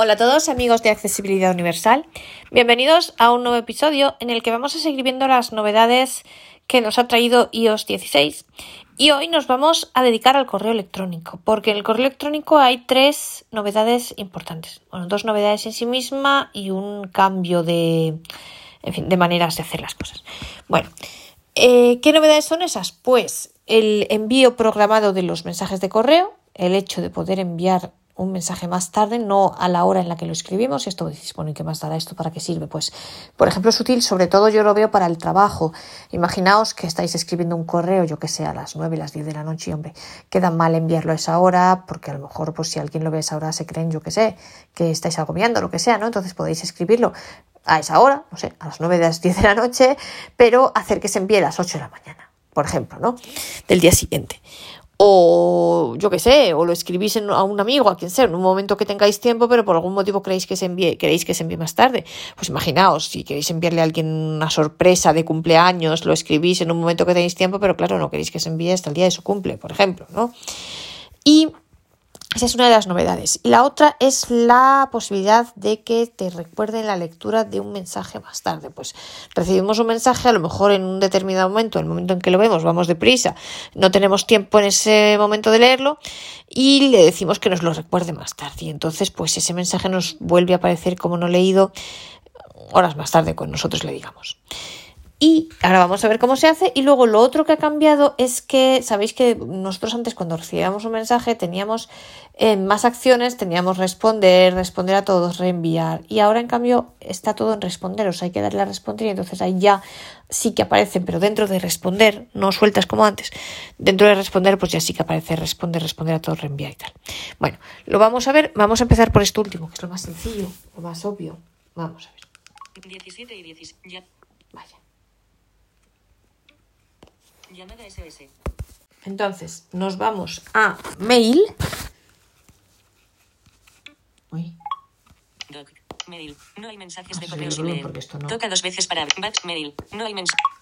Hola a todos amigos de Accesibilidad Universal, bienvenidos a un nuevo episodio en el que vamos a seguir viendo las novedades que nos ha traído iOS 16 y hoy nos vamos a dedicar al correo electrónico porque en el correo electrónico hay tres novedades importantes, bueno, dos novedades en sí misma y un cambio de, en fin, de maneras de hacer las cosas. Bueno, eh, ¿qué novedades son esas? Pues el envío programado de los mensajes de correo, el hecho de poder enviar un mensaje más tarde, no a la hora en la que lo escribimos. Y esto decís, bueno, ¿y qué más dará esto? ¿Para qué sirve? Pues, por ejemplo, es útil, sobre todo yo lo veo para el trabajo. Imaginaos que estáis escribiendo un correo, yo que sé, a las 9, las 10 de la noche y, hombre, queda mal enviarlo a esa hora, porque a lo mejor, pues si alguien lo ve a esa hora, se creen, yo que sé, que estáis agobiando, lo que sea, ¿no? Entonces podéis escribirlo a esa hora, no sé, a las 9 de las 10 de la noche, pero hacer que se envíe a las 8 de la mañana, por ejemplo, ¿no? Del día siguiente o yo qué sé, o lo escribís a un amigo, a quien sea, en un momento que tengáis tiempo, pero por algún motivo queréis que se envíe, queréis que se envíe más tarde. Pues imaginaos, si queréis enviarle a alguien una sorpresa de cumpleaños, lo escribís en un momento que tenéis tiempo, pero claro, no queréis que se envíe hasta el día de su cumple, por ejemplo, ¿no? Y esa es una de las novedades. Y la otra es la posibilidad de que te recuerden la lectura de un mensaje más tarde. Pues recibimos un mensaje, a lo mejor en un determinado momento, en el momento en que lo vemos, vamos deprisa, no tenemos tiempo en ese momento de leerlo y le decimos que nos lo recuerde más tarde. Y entonces, pues ese mensaje nos vuelve a aparecer como no leído horas más tarde, cuando nosotros le digamos. Y ahora vamos a ver cómo se hace. Y luego lo otro que ha cambiado es que, sabéis que nosotros antes cuando recibíamos un mensaje teníamos eh, más acciones, teníamos responder, responder a todos, reenviar. Y ahora en cambio está todo en responder, o sea, hay que darle a responder y entonces ahí ya sí que aparecen, pero dentro de responder, no sueltas como antes. Dentro de responder, pues ya sí que aparece responder, responder a todos, reenviar y tal. Bueno, lo vamos a ver. Vamos a empezar por esto último, que es lo más sencillo, lo más obvio. Vamos a ver. 17 y 16. Ya. Vaya. Llamada SOS. Entonces, nos vamos a mail. Uy. Doc. Mail. No hay mensajes de correo sin leer. Toca dos veces para batch mail. No hay mensajes.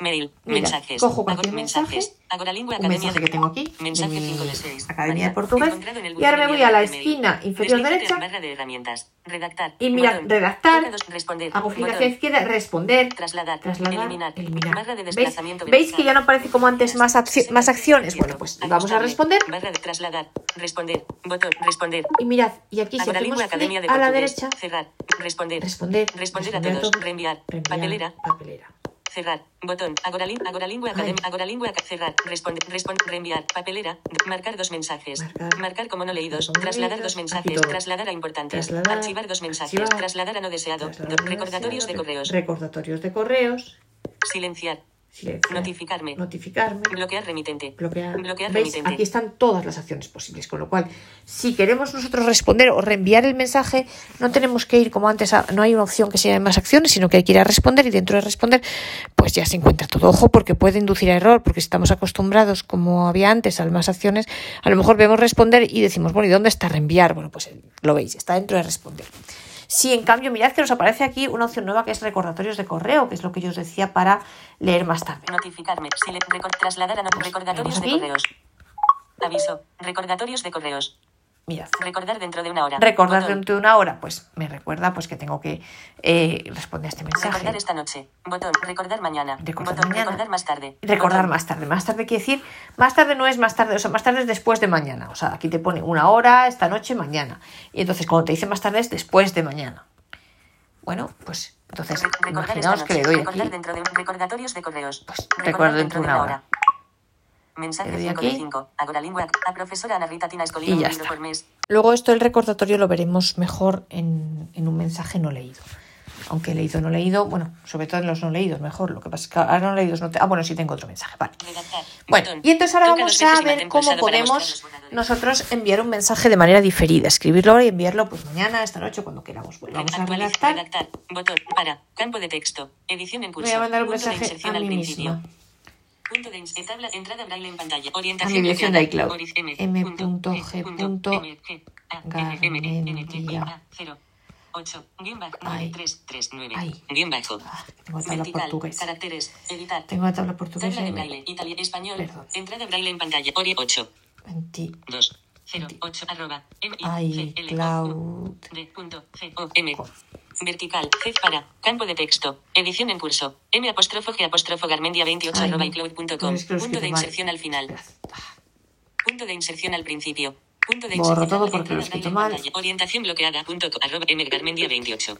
Mail. Mira, mensajes. Cojo cualquier mensaje. Agora Lingua un Academia mensaje que tengo aquí. Mensaje de mi 5 de 6. Academia de Portugués. Y ahora me voy a la esquina inferior derecha. Barra de herramientas. Redactar. Y mira, redactar. Responder. Hago clic hacia izquierda, responder. Trasladar. Trasladar, eliminar. eliminar. Barra de ¿Veis? desplazamiento ¿Veis vertical. que ya no aparece como antes más, más acciones? Bueno, pues vamos a responder. Barra de trasladar. Responder. Botón. Responder. Y mirad, y aquí si hacemos Academia de a la derecha, Cerrar. Responder. responder. Responder a todos. Reenviar. Papelera. Papelera. Cerrar. Botón. Agora, lin- agora lingua. Agora lingua. Cerrar. Responder. Responder. Reenviar. Papelera. Marcar dos mensajes. Marcar. Marcar como no leídos. Trasladar dos mensajes. Trasladar a importantes. Trasladar. Archivar dos mensajes. Archivar. Trasladar a no deseado. Do- recordatorios de correos. Recordatorios de correos. Silenciar. Notificarme. Notificarme. Bloquear remitente. bloquear. Bloquear ¿Veis? remitente. Aquí están todas las acciones posibles, con lo cual, si queremos nosotros responder o reenviar el mensaje, no tenemos que ir como antes, a- no hay una opción que se llame más acciones, sino que hay que ir a responder y dentro de responder, pues ya se encuentra todo. Ojo, porque puede inducir a error, porque si estamos acostumbrados, como había antes, al más acciones, a lo mejor vemos responder y decimos, bueno, ¿y dónde está reenviar? Bueno, pues eh, lo veis, está dentro de responder. Si en cambio, mirad que nos aparece aquí una opción nueva que es recordatorios de correo, que es lo que yo os decía para leer más tarde. Notificarme. Silen- recor- trasladar a no- recordatorios de correos. Aviso. Recordatorios de correos. Mirad. Recordar dentro de una hora. recordar Botón. dentro de una hora, pues me recuerda pues que tengo que eh, responder a este mensaje. Recordar esta noche. Botón. Recordar mañana. Recordar Botón. mañana. Recordar más tarde. Recordar Botón. más tarde. Más tarde quiere decir, más tarde no es más tarde, o sea, más tarde es después de mañana. O sea, aquí te pone una hora, esta noche, mañana. Y entonces cuando te dice más tarde es después de mañana. Bueno, pues entonces Re- imaginaos que le doy recordar aquí. dentro de recordatorios de correos. Pues, Recordar dentro de una hora. Mensaje Le doy 5 de aquí. 5. Agora lingua. A profesora Ana Rita Tina Escolino Y ya está. por mes. Luego esto el recordatorio lo veremos mejor en, en un mensaje no leído. Aunque leído no leído, bueno, sobre todo en los no leídos mejor. Lo que pasa es que ahora no leídos no te... Ah, bueno, sí tengo otro mensaje, vale. Bueno, y entonces ahora vamos a ver cómo podemos nosotros enviar un mensaje de manera diferida, escribirlo ahora y enviarlo pues mañana, esta noche, cuando queramos. Bueno, vamos a redactar. redactar. Botón. Para. Campo de texto. Edición en curso. Voy a mandar un mensaje a mí misma. Punto de tabla, entrada braille en pantalla. Orientación mi dirección de iCloud. Oriz- M. punto, G. G. punto, M, G, A, F, M, N, N, N, Garmendia. A, cero, ocho, guion bajo, Ay. nueve, tres, tres, nueve, Ay. guion bajo. Ah, tengo tabla Vertical, portuguesa. caracteres, editar. Tengo la tabla portuguesa Tabla de braille, italiano, español, Perdón. entrada braille en pantalla. Ori 8, 20. 2, 08 arroba m Ay, Cloud. D punto G O M vertical C para campo de texto edición en curso M apóstrofo G apóstrofo Garmendia 28 Ay, arroba iCloud.com punto de mal. inserción al final punto de inserción al principio punto de Borro inserción todo al porque lo he escrito mal. orientación bloqueada punto arroba M Garmendia 28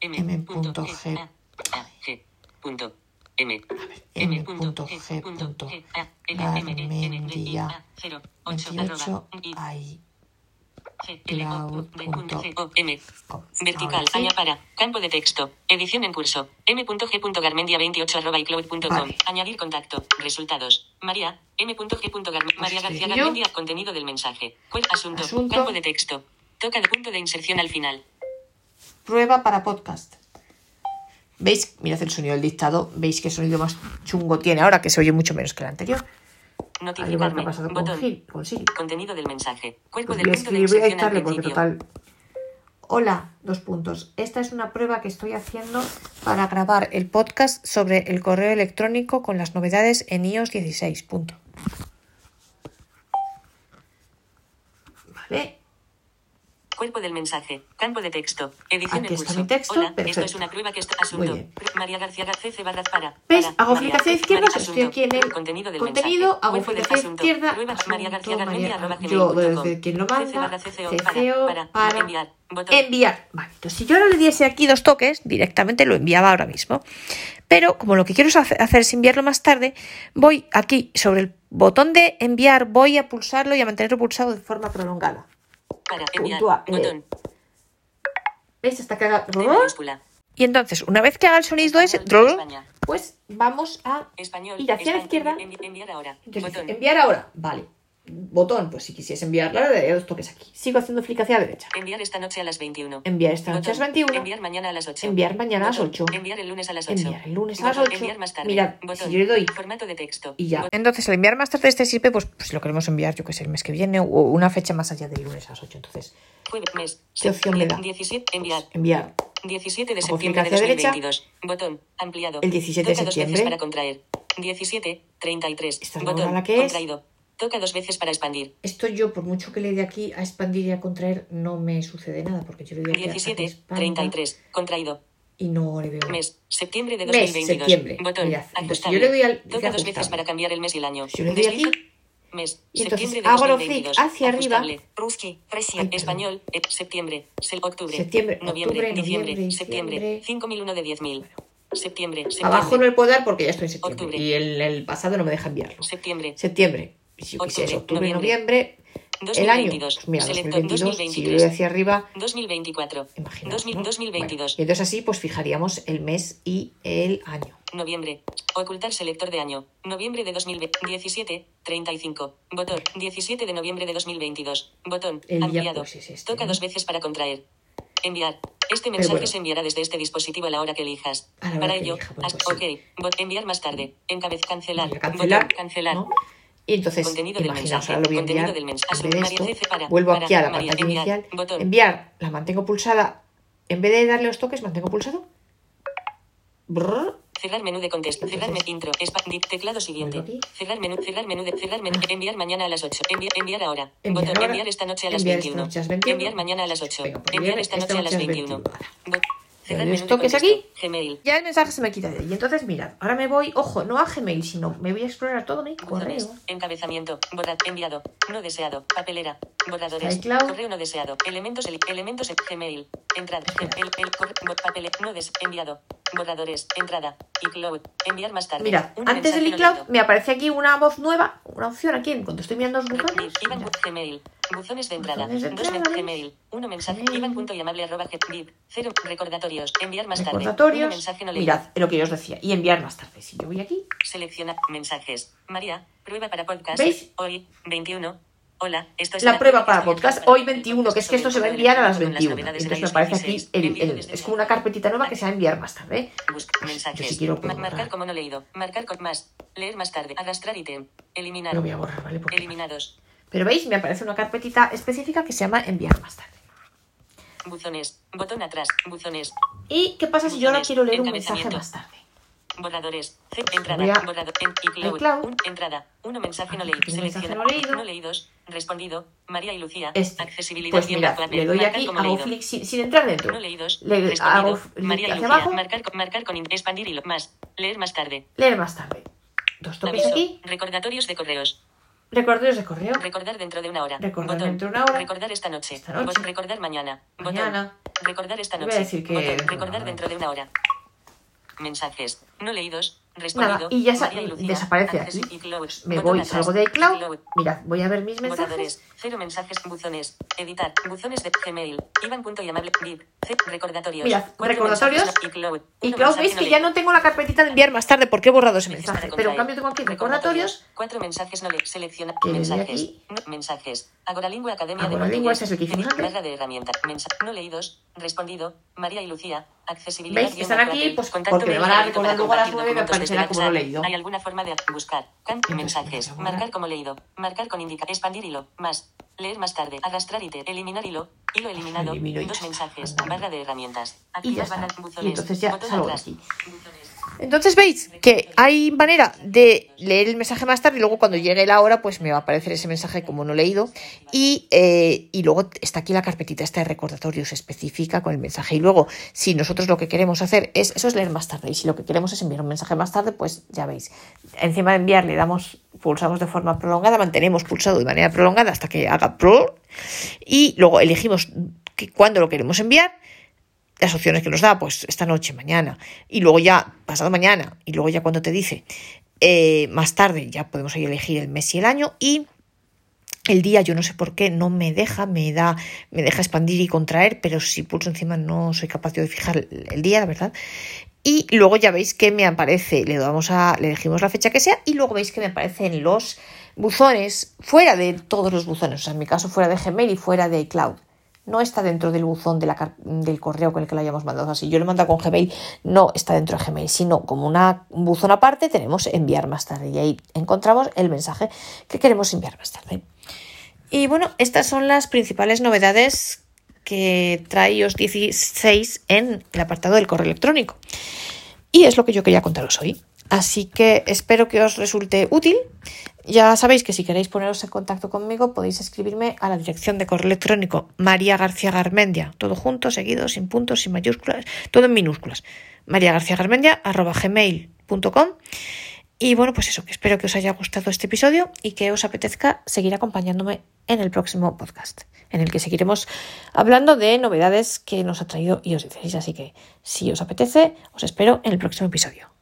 M punto G. A, A, G punto M M punto G punto 28 ay M. Vertical, Sí. allá para, campo de texto, edición en curso, m.g.garmendia28 arroba icloud.com, Vale. añadir contacto, resultados, María, m.g.garmendia, María García. Garmendia, contenido del mensaje, cuál asunto, Asunto. campo de texto, toca el punto de inserción al final, Prueba para podcast. ¿Veis? Mirad el sonido del dictado. ¿Veis qué sonido más chungo tiene ahora? Que se oye mucho menos que el anterior. Al igual que ha pasado con, botón, Gil, con Siri. contenido del mensaje, cuerpo Pues del punto de voy a dictarle porque total. Hola, dos puntos. Esta es una prueba que estoy haciendo para grabar el podcast sobre el correo electrónico con las novedades en iOS 16. Punto. Vale. Cuerpo del mensaje. Campo de texto. Edición Aquí en está curso. mi texto, Hola, esto es una prueba que está asunto. María García Garcés barra para. Para, Hago clic hacia izquierda, María, estoy aquí en el contenido del contenido, hago clic hacia asunto. izquierda, Prueba María García asunto, arroba yo desde com. quien lo manda, CCO para, para, enviar. Botón. enviar. Vale, entonces si yo ahora le diese aquí dos toques, directamente lo enviaba ahora mismo. Pero como lo que quiero hacer es enviarlo más tarde, voy aquí sobre el botón de enviar, voy a pulsarlo y a mantenerlo pulsado de forma prolongada. Para enviar. Puntúa, eh, Botón. ¿Veis? Hasta que haga... D mayúscula. Y entonces, una vez que haga el sonido ese, pues vamos a Español. ir hacia la España, izquierda. envi- enviar ahora. Entonces, Botón. enviar ahora. Vale. Botón, pues si quisiese enviarla, le daría dos toques aquí. Sigo haciendo flick hacia la derecha. Enviar esta noche a las 21. Enviar esta noche a las Botón. 21. Enviar mañana a las 8. Enviar mañana a las Botón. 8. Enviar el lunes a las 8. Enviar el lunes a las Botón. 8. Enviar más tarde. Mirad, Botón. si yo le doy Formato de texto. y ya. Botón. Entonces, el enviar más tarde este sirve, pues, pues, si lo queremos enviar, yo que sé, el mes que viene o una fecha más allá del lunes a las 8. Entonces, Jueves, mes. ¿Qué opción me da? 17. Enviar. enviar 17 de septiembre de clic hacia derecha. 2022. Botón. Ampliado. El 17 de Toca dos veces septiembre. para contraer. 17. 33. Esta es la Botón. la que es. Contraído. Toca dos veces para expandir. Esto yo, por mucho que le dé aquí a expandir y a contraer, no me sucede nada, porque yo le doy aquí a- a que 17. expanda 33. Contraído. y no le veo. Mes. Septiembre de Mes, 2022. septiembre. Botón. Mirad, entonces, Ajustable. yo le doy al- Toca dos veces para cambiar el mes y el año. Si yo le doy aquí. Mes. y entonces septiembre de hago los flick 2022. hacia arriba. Ruski. Ay. Español. eh, septiembre. octubre. Septiembre, Noviembre. octubre, diciembre. noviembre, septiembre. diciembre. 5001 de 10000. Septiembre. septiembre. Abajo no le puedo dar porque ya estoy en septiembre. Octubre. Y el, el pasado no me deja enviarlo. Septiembre. Septiembre. Si yo quisiese Octubre, noviembre, el año. 2022. Pues mira, Selecto 2022, si yo 2023. doy hacia arriba, 2024. imaginaos, 2000 ¿no? 2022. Bueno, y entonces así pues fijaríamos el mes y el año. Noviembre. Ocultar selector de año. Noviembre de 2017. 35. Botón. 17 de noviembre de 2022. Botón. El Ampliado. pues, es este, Toca ¿no? dos veces para contraer. Enviar. Este mensaje bueno. se enviará desde este dispositivo a la hora que elijas. Para ello, elija, bueno, haz- pues sí. ok. Bot- enviar más tarde. Encabez cancelar. Voy cancelar, Botón. Cancelar. ¿no? Y entonces, Contenido del imaginaos, mensaje, ahora lo voy a enviar. del mensaje. En vez de esto, para- vuelvo para- aquí a la María, pantalla enviar, inicial. botón. Enviar, la mantengo pulsada. En vez de darle los toques, mantengo pulsado. Brrr. Cerrar menú de contexto. Cerrar me intro. Espa- di- teclado siguiente. Cerrar menú. Cerrar menú de. Cerrar menú. Enviar mañana a las 8. Enviar, enviar ahora. Enviar Botón. ahora. Enviar esta noche a las Enviar esta 21. noche a las 21. Enviar mañana a las 8. Venga, pues enviar esta esta noche a noche las a las 21. 21. De toques contexto. aquí. Gmail. Ya el mensaje se me quita de ahí. Entonces, mirad, ahora me voy, ojo, no a Gmail, sino me voy a explorar todo mi correo. Encabezamiento. Borrar. Enviado. No deseado. Papelera. Borradores. iCloud. Correo no deseado. Elementos. el- elementos. en Gmail. Entrada. El, el, papel. No des. Enviado. Borradores. Entrada. iCloud. Enviar más tarde. Mira, Un antes del iCloud me aparece aquí una voz nueva, una opción aquí, cuando estoy mirando los Mira, Gmail. Buzones de entrada. Buzones de Dos men- entrada, Gmail. Uno mensaje. Gmail. Iván punto llamable arroba gmail. Cero. Recordatorios. Enviar más tarde. Recordatorios. mensaje no. Mirad, lo que yo os decía. Y enviar más tarde. Si yo voy aquí, Selecciona mensajes. María, prueba para podcast. ¿Veis? Hoy, 21. Hola, esto es la una prueba para podcast hoy para el 21, que es que esto se va a enviar a las con las 21. novedades de Entonces me aparece aquí, 16, el, es como una carpetita nueva que se va a enviar más tarde. Busca mensajes. Yo si quiero puedo marcar como no leído. Marcar con más. Leer más tarde. Arrastrar ítem. Eliminar. Lo voy a borrar, ¿vale? Porque- Eliminados. Pero veis, me aparece una carpetita específica que se llama enviar más tarde. Buzones. Botón atrás. Buzones. ¿Y qué pasa si yo ahora Buzones, quiero leer un mensaje más tarde? Borradores. C- Entrada. A- Borrador. En, iCloud. iCloud. Un- entrada. Uno mensaje no Aquí leído. Selecciona. no leído. No leídos. Respondido. María y Lucía. Este. Accesibilidad. Pues mira, le doy aquí, como hago clic sin, sin entrar dentro. No leídos. Le hago María y hacia Lucía. abajo. Marcar, con- marcar con expandir hilo. Más. Leer más tarde. Leer más tarde. Dos toques Aviso. aquí. Recordatorios de correos. De correo. Recordar dentro de una hora. Recordar Botón. dentro de una hora. Recordar esta noche. Esta noche. Recordar mañana. Botón. Mañana. Recordar esta Voy a noche. decir que- Botón. Recordar dentro de una hora. Mensajes. No leídos. Nada, y ya y Lucía. desaparece aquí. iCloud. Me voy, atrás. salgo de iCloud. iCloud. Mirad, voy a ver mis mensajes. Cero mensajes. Buzones. Editar. Buzones de Gmail. Iván.llamable. Bip. C. Recordatorios. Mirad, recordatorios. iCloud. Mensaje veis que ya no tengo la carpetita de enviar más tarde porque he borrado ese mensaje. Pero en cambio tengo aquí recordatorios. Cuatro mensajes no le selecciona. Mensajes. mensajes. Agoralingua Academia Agoralingua, de ese es el que. Barra de herramientas. No leídos. Respondido. María y Lucía. Accesibilidad. ¿Veis? Están aquí, pues, Contacto porque me van a recordar luego a las y me como leído. Hay alguna forma de buscar. Mensajes. Marcar como leído. Marcar con indica. Expandir hilo. Más. Leer más tarde. Arrastrar y te. Eliminar hilo. Hilo eliminado. Elimino y Dos mensajes. Barra de herramientas. Y ya está. Y buzones. entonces ya salgo aquí. Entonces veis que hay manera de leer el mensaje más tarde y luego cuando llegue la hora pues me va a aparecer ese mensaje como no leído y, eh, y luego está aquí la carpetita esta de recordatorios específica con el mensaje y luego si nosotros lo que queremos hacer es eso es leer más tarde y si lo que queremos es enviar un mensaje más tarde pues ya veis encima de enviar le damos pulsamos de forma prolongada mantenemos pulsado de manera prolongada hasta que haga pro y luego elegimos que, cuándo lo queremos enviar las opciones que nos da, pues esta noche, mañana, y luego ya pasado mañana, y luego ya cuando te dice eh, más tarde, ya podemos ahí elegir el mes y el año, y el día, yo no sé por qué, no me deja, me da, me deja expandir y contraer, pero si pulso encima no soy capaz de fijar el día, la verdad. Y luego ya veis que me aparece, le damos a, le elegimos la fecha que sea, y luego veis que me aparecen los buzones fuera de todos los buzones, o sea, en mi caso fuera de Gmail y fuera de iCloud no está dentro del buzón de la del correo con el que lo hayamos mandado. O sea, si yo lo mando con Gmail, no está dentro de Gmail, sino como una, un buzón aparte tenemos enviar más tarde y ahí encontramos el mensaje que queremos enviar más tarde. Y bueno, estas son las principales novedades que trae iOS 16 en el apartado del correo electrónico. Y es lo que yo quería contaros hoy. Así que espero que os resulte útil. Ya sabéis que si queréis poneros en contacto conmigo podéis escribirme a la dirección de correo electrónico María García Garmendia, todo junto, seguido, sin puntos, sin mayúsculas, todo en minúsculas. María García Garmendia arroba gmail.com y bueno, pues eso, que espero que os haya gustado este episodio y que os apetezca seguir acompañándome en el próximo podcast, en el que seguiremos hablando de novedades que nos ha traído iOS 16. Así que si os apetece, os espero en el próximo episodio.